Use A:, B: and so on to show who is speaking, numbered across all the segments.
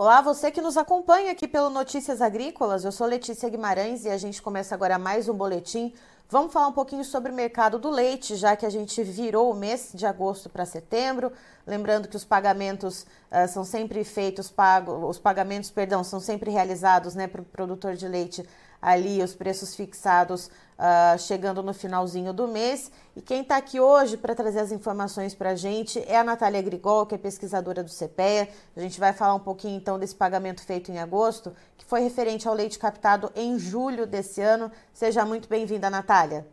A: Olá, você que nos acompanha aqui pelo Notícias Agrícolas. Eu sou Letícia Guimarães e a gente começa agora mais um boletim. Vamos falar um pouquinho sobre o mercado do leite, já que a gente virou o mês de agosto para setembro. Lembrando que os pagamentos uh, são sempre feitos, pago, os pagamentos, perdão, são sempre realizados né, para o produtor de leite ali os preços fixados uh, chegando no finalzinho do mês. E quem está aqui hoje para trazer as informações para a gente é a Natália Grigol, que é pesquisadora do CPEA. A gente vai falar um pouquinho então desse pagamento feito em agosto, que foi referente ao leite captado em julho desse ano. Seja muito bem-vinda, Natália.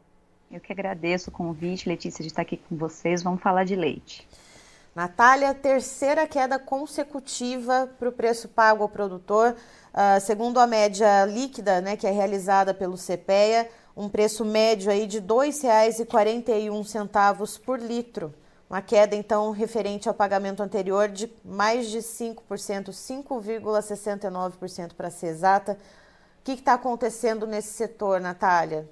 B: Eu que agradeço o convite, Letícia, de estar aqui com vocês. Vamos falar de leite.
A: Natália, terceira queda consecutiva para o preço pago ao produtor. Uh, segundo a média líquida, né, que é realizada pelo CPEA, um preço médio aí de R$ 2,41 por litro. Uma queda, então, referente ao pagamento anterior de mais de 5%, 5,69% para ser exata. O que está acontecendo nesse setor, Natália?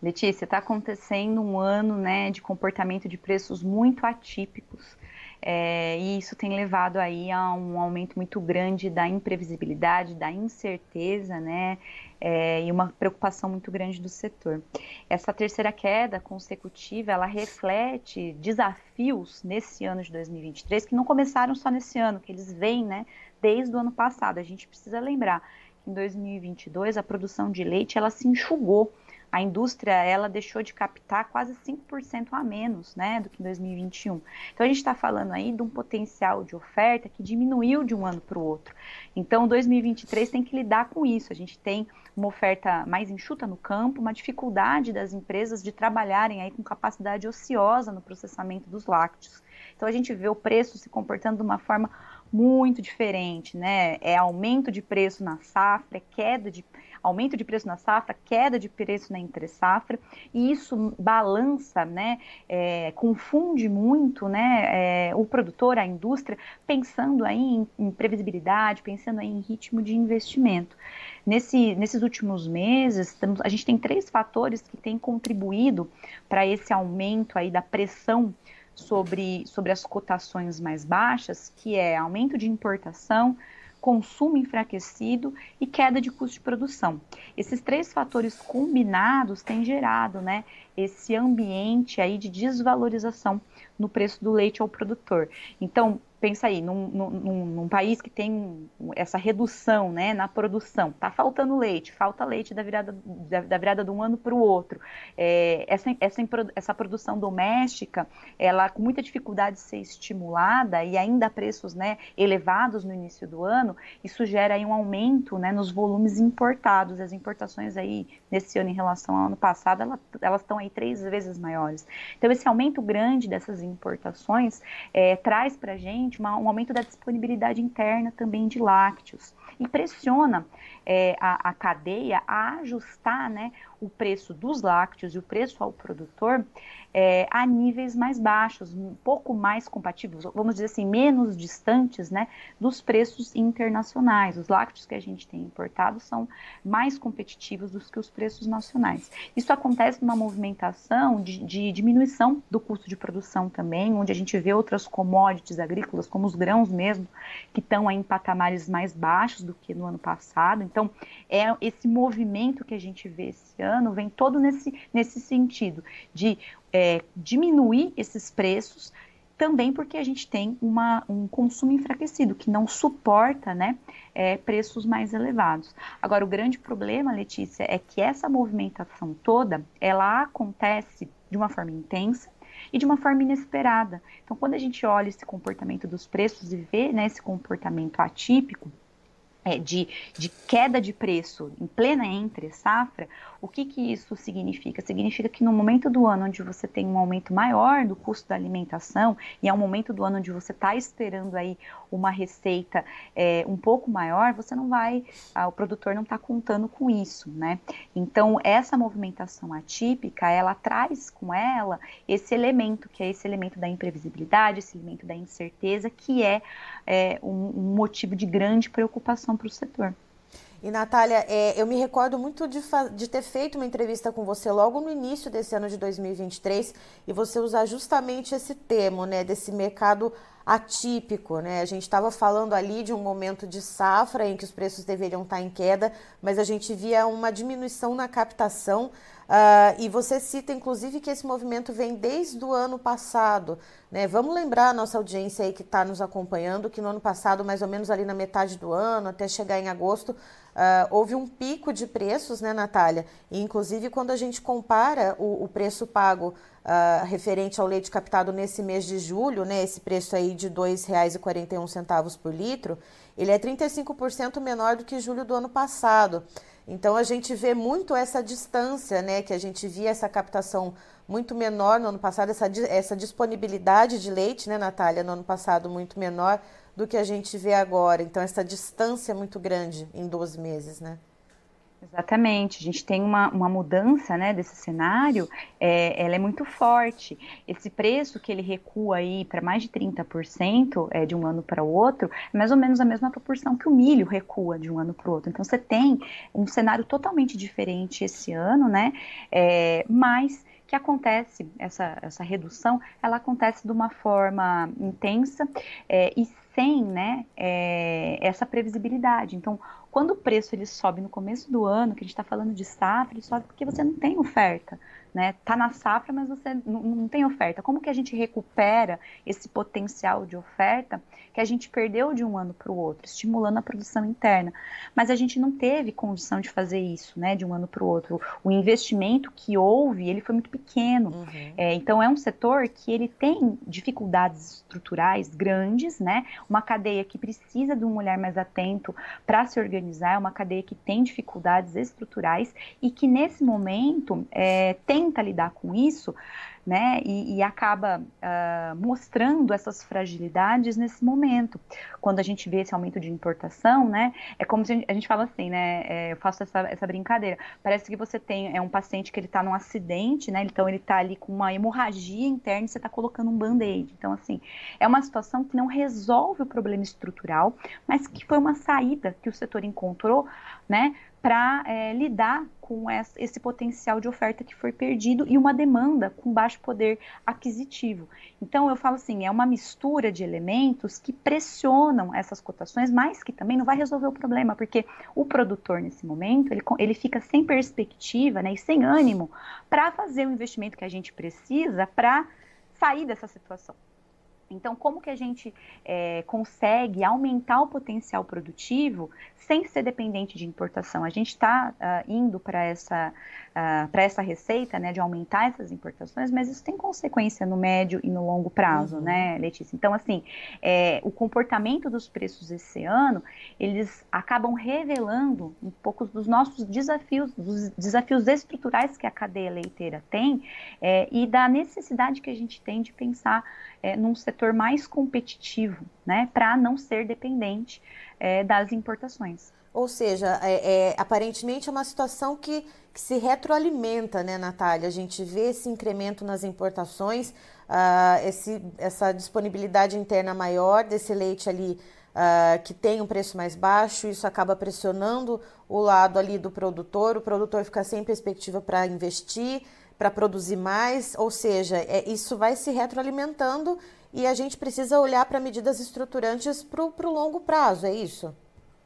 B: Letícia, está acontecendo um ano né, de comportamento de preços muito atípicos. É, e isso tem levado aí a um aumento muito grande da imprevisibilidade, da incerteza, né? É, e uma preocupação muito grande do setor. Essa terceira queda consecutiva, ela reflete desafios nesse ano de 2023 que não começaram só nesse ano, que eles vêm, né, desde o ano passado. A gente precisa lembrar que em 2022 a produção de leite ela se enxugou a indústria ela deixou de captar quase 5% a menos né, do que em 2021. Então a gente está falando aí de um potencial de oferta que diminuiu de um ano para o outro. Então 2023 tem que lidar com isso. A gente tem uma oferta mais enxuta no campo, uma dificuldade das empresas de trabalharem aí com capacidade ociosa no processamento dos lácteos. Então a gente vê o preço se comportando de uma forma muito diferente, né? É aumento de preço na safra, é queda de aumento de preço na safra, queda de preço na entre safra, e isso balança, né, é, confunde muito, né, é, o produtor, a indústria, pensando aí em, em previsibilidade, pensando aí em ritmo de investimento. Nesse, nesses últimos meses, a gente tem três fatores que têm contribuído para esse aumento aí da pressão sobre, sobre as cotações mais baixas, que é aumento de importação, consumo enfraquecido e queda de custo de produção. Esses três fatores combinados têm gerado né, esse ambiente aí de desvalorização no preço do leite ao produtor. Então, pensa aí, num, num, num, país que tem essa redução né, na produção, está faltando leite, falta leite da virada, da, da virada de um ano para o outro. É, essa, essa, essa produção doméstica, ela com muita dificuldade de ser estimulada e ainda a preços né, elevados no início do ano, isso gera aí um aumento né, nos volumes importados. As importações aí nesse ano em relação ao ano passado, ela, elas estão aí três vezes maiores. Então esse aumento grande dessas importações é, traz para a gente uma, um aumento da disponibilidade interna também de lácteos e pressiona é, a, a, cadeia a ajustar né, o preço dos lácteos e o preço ao produtor é, a níveis mais baixos, um pouco mais compatíveis, vamos dizer assim, menos distantes né, dos preços internacionais. Os lácteos que a gente tem importado são mais competitivos do que os preços nacionais. Isso acontece numa movimentação de, de diminuição do custo de produção também, onde a gente vê outras commodities agrícolas, como os grãos mesmo, que estão em patamares mais baixos do que no ano passado. Então, é esse movimento que a gente vê esse ano vem todo nesse, nesse sentido de é, diminuir esses preços, também porque a gente tem uma, um consumo enfraquecido, que não suporta né, é, preços mais elevados. Agora, o grande problema, Letícia, é que essa movimentação toda, ela acontece de uma forma intensa, e de uma forma inesperada. Então, quando a gente olha esse comportamento dos preços e vê né, esse comportamento atípico, é, de, de, queda de preço em plena entre safra, o que, que isso significa? Significa que no momento do ano onde você tem um aumento maior do custo da alimentação e é um momento do ano onde você está esperando aí uma receita é, um pouco maior, você não vai, ah, o produtor não está contando com isso, né? Então essa movimentação atípica, ela traz com ela esse elemento que é esse elemento da imprevisibilidade, esse elemento da incerteza, que é, é um, um motivo de grande preocupação para o setor.
A: E, Natália, é, eu me recordo muito de, de, ter feito uma entrevista com você logo no início desse ano de 2023 e você usar justamente esse termo, né, desse mercado atípico, né? A gente estava falando ali de um momento de safra em que os preços deveriam estar em queda, mas a gente via uma diminuição na captação Uh, e você cita, inclusive, que esse movimento vem desde o ano passado. Né? Vamos lembrar a nossa audiência aí que está nos acompanhando que no ano passado, mais ou menos ali na metade do ano, até chegar em agosto, uh, houve um pico de preços, né, Natália? E, inclusive, quando a gente compara o, o preço pago uh, referente ao leite captado nesse mês de julho, né, esse preço aí de R$ 2,41 por litro, ele é 35% menor do que julho do ano passado. Então a gente vê muito essa distância, né? Que a gente via essa captação muito menor no ano passado, essa, essa disponibilidade de leite, né, Natália, no ano passado muito menor do que a gente vê agora. Então essa distância é muito grande em 12 meses, né?
B: Exatamente, a gente tem uma, uma mudança né, desse cenário, é, ela é muito forte. Esse preço que ele recua aí para mais de 30% é, de um ano para o outro, é mais ou menos a mesma proporção que o milho recua de um ano para o outro. Então você tem um cenário totalmente diferente esse ano, né? É, mas que acontece, essa, essa redução, ela acontece de uma forma intensa é, e sem né, é, essa previsibilidade. Então, quando o preço ele sobe no começo do ano, que a gente está falando de safra, ele sobe porque você não tem oferta né? Tá na safra, mas você não, não tem oferta. Como que a gente recupera esse potencial de oferta que a gente perdeu de um ano para o outro, estimulando a produção interna? Mas a gente não teve condição de fazer isso, né? De um ano para o outro. O investimento que houve, ele foi muito pequeno. Uhum. É, então é um setor que ele tem dificuldades estruturais grandes, né? Uma cadeia que precisa de um olhar mais atento para se organizar, é uma cadeia que tem dificuldades estruturais e que nesse momento é, tem tenta lidar com isso, né, e, e acaba uh, mostrando essas fragilidades nesse momento. Quando a gente vê esse aumento de importação, né, é como se a gente, a gente fala assim, né, é, eu faço essa, essa brincadeira, parece que você tem, é um paciente que ele está num acidente, né, então ele está ali com uma hemorragia interna e você está colocando um band-aid. Então, assim, é uma situação que não resolve o problema estrutural, mas que foi uma saída que o setor encontrou, né, para é, lidar com esse potencial de oferta que foi perdido e uma demanda com baixo poder aquisitivo. Então, eu falo assim, é uma mistura de elementos que pressionam essas cotações, mas que também não vai resolver o problema, porque o produtor, nesse momento, ele, ele fica sem perspectiva né, e sem ânimo para fazer o investimento que a gente precisa para sair dessa situação. Então, como que a gente é, consegue aumentar o potencial produtivo sem ser dependente de importação? A gente está uh, ah, indo para essa, uh, essa receita né, de aumentar essas importações, mas isso tem consequência no médio e no longo prazo, uhum. né, Letícia? Então, assim, é, o comportamento dos preços esse ano, eles acabam revelando um pouco dos nossos desafios, dos desafios estruturais que a cadeia leiteira tem é, e da necessidade que a gente tem de pensar é, num setor mais competitivo, né, para não ser dependente é, das importações.
A: Ou seja, é, é, aparentemente é uma situação que, que, se retroalimenta, né, Natália? A gente vê esse incremento nas importações, uh, esse, essa disponibilidade interna maior desse leite ali uh, que tem um preço mais baixo, isso acaba pressionando o lado ali do produtor, o produtor fica sem perspectiva para investir, para produzir mais, ou seja, é, isso vai se retroalimentando e a gente precisa olhar para medidas estruturantes para o longo prazo, é isso?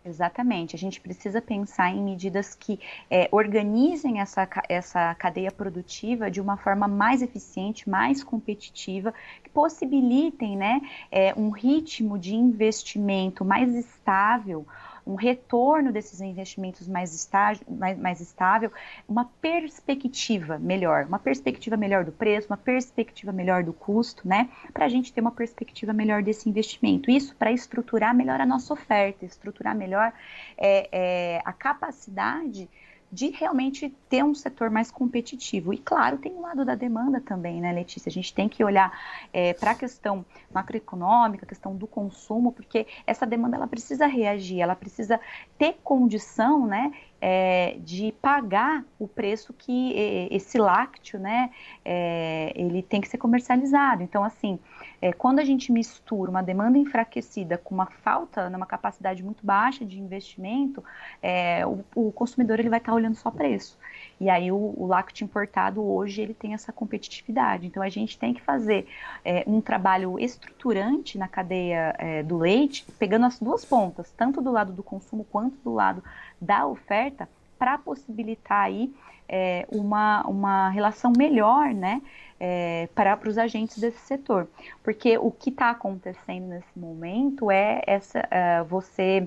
B: Exatamente, a gente precisa pensar em medidas que é, organizem essa, essa cadeia produtiva de uma forma mais eficiente, mais competitiva, que possibilitem né, é, um ritmo de investimento mais estável, um retorno desses investimentos mais, estágio, mais, mais estável, uma perspectiva melhor, uma perspectiva melhor do preço, uma perspectiva melhor do custo, né? Para a gente ter uma perspectiva melhor desse investimento. Isso para estruturar melhor a nossa oferta, estruturar melhor é, é, a capacidade de realmente ter um setor mais competitivo. E claro, tem o lado da demanda também, né, Letícia? A gente tem que olhar é, para a questão macroeconômica, a questão do consumo, porque essa demanda ela precisa reagir, ela precisa ter condição, né, é, de pagar o preço que esse lácteo, né, é, ele tem que ser comercializado. Então, assim, é, quando a gente mistura uma demanda enfraquecida com uma falta, numa capacidade muito baixa de investimento, é, o, o, consumidor ele vai estar olhando só preço. E aí o, o importado hoje ele tem essa competitividade. Então a gente tem que fazer é, um trabalho estruturante na cadeia é, do leite, pegando as duas pontas, tanto do lado do consumo quanto do lado da oferta, para possibilitar aí é, uma, uma relação melhor, né? É, para, os agentes desse setor. Porque o que está acontecendo nesse momento é essa, uh, você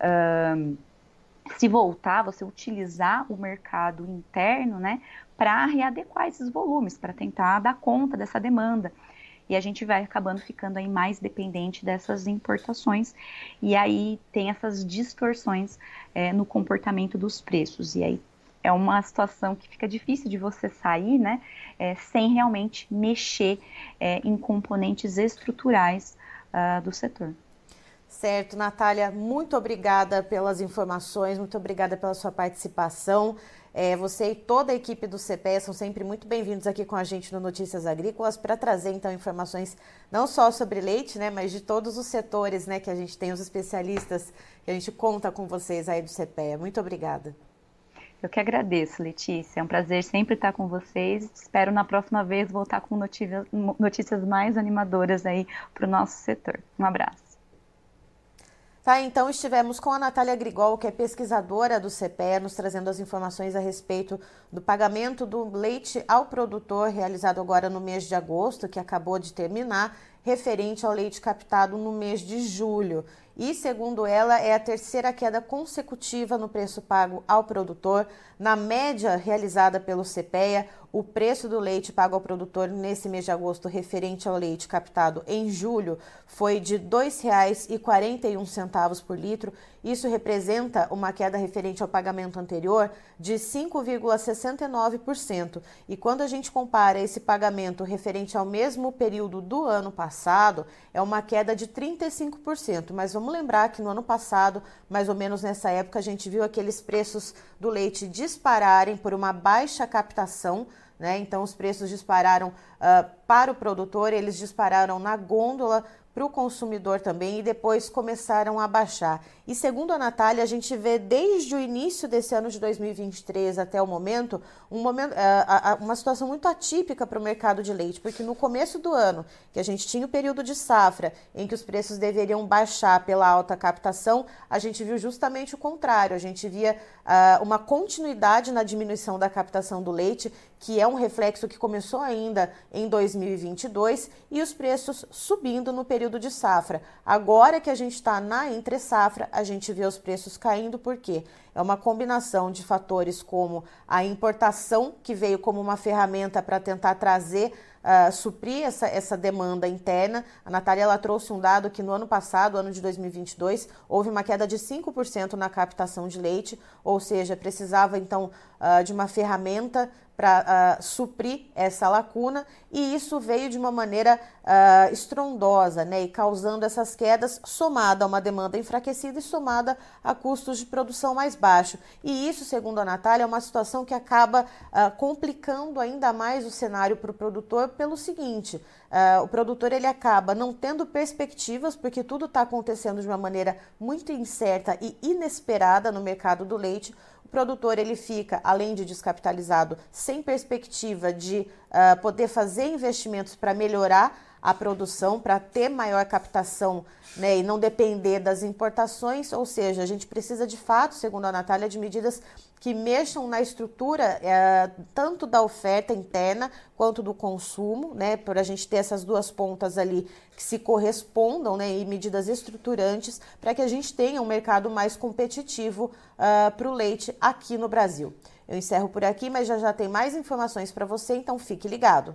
B: uh, se voltar, você utilizar o mercado interno, né, para readequar esses volumes, para tentar dar conta dessa demanda. E a gente vai acabando ficando aí mais dependente dessas importações, e aí tem essas distorções é, no comportamento dos preços. E aí é uma situação que fica difícil de você sair, né, é, sem realmente mexer é, em componentes estruturais uh, do setor.
A: Certo, Natália, muito obrigada pelas informações, muito obrigada pela sua participação. É, você e toda a equipe do CPE são sempre muito bem-vindos aqui com a gente no Notícias Agrícolas para trazer então informações não só sobre leite, né, mas de todos os setores, né, que a gente tem os especialistas que a gente conta com vocês aí do CPE. Muito obrigada.
B: Eu que agradeço, Letícia. É um prazer sempre estar com vocês. Espero na próxima vez voltar com notícias, notícias mais animadoras aí para o nosso setor. Um abraço.
A: Tá, então estivemos com a Natália Grigol, que é pesquisadora do CPE, nos trazendo as informações a respeito do pagamento do leite ao produtor, realizado agora no mês de agosto, que acabou de terminar, referente ao leite captado no mês de julho. E, segundo ela, é a terceira queda consecutiva no preço pago ao produtor. Na média realizada pelo CPEA, o preço do leite pago ao produtor nesse mês de agosto, referente ao leite captado em julho, foi de R$ 2,41 por litro. Isso representa uma queda referente ao pagamento anterior de 5,69%. E quando a gente compara esse pagamento referente ao mesmo período do ano passado, é uma queda de 35%. Mas vamos lembrar que no ano passado, mais ou menos nessa época, a gente viu aqueles preços do leite dispararem por uma baixa captação né? Então, os preços dispararam uh, para o produtor, eles dispararam na gôndola para o consumidor também e depois começaram a baixar. E segundo a Natália, a gente vê desde o início desse ano de 2023 até o momento, um momento uh, uma situação muito atípica para o mercado de leite, porque no começo do ano, que a gente tinha o período de safra, em que os preços deveriam baixar pela alta captação, a gente viu justamente o contrário, a gente via uh, uma continuidade na diminuição da captação do leite, que é um reflexo que começou ainda em 2022, e os preços subindo no período de safra. Agora que a gente está na entre safra, a gente vê os preços caindo, porque é uma combinação de fatores como a importação, que veio como uma ferramenta para tentar trazer Uh, suprir essa, essa demanda interna. A Natália ela trouxe um dado que no ano passado, ano de 2022, houve uma queda de 5% na captação de leite, ou seja, precisava então uh, de uma ferramenta para uh, ah, suprir essa lacuna e isso veio de uma maneira uh, estrondosa, né, e causando essas quedas, somada a uma demanda enfraquecida e somada a custos de produção mais baixos. E isso, segundo a Natália, é uma situação que acaba uh, complicando ainda mais o cenário para o produtor pelo seguinte: o produtor ele acaba não tendo perspectivas, porque tudo está acontecendo de uma maneira muito incerta e inesperada no mercado do leite o produtor ele fica, além de descapitalizado, sem perspectiva de uh, poder fazer investimentos para melhorar a produção, para ter maior captação né, e não depender das importações. Ou seja, a gente precisa de fato, segundo a Natália, de medidas que mexam na estrutura é, tanto da oferta interna quanto do consumo, né, para a gente ter essas duas pontas ali que se correspondam, né, e medidas estruturantes para que a gente tenha um mercado mais competitivo uh, ah, para o leite aqui no Brasil. Eu encerro por aqui, mas já já tem mais informações para você, então fique ligado.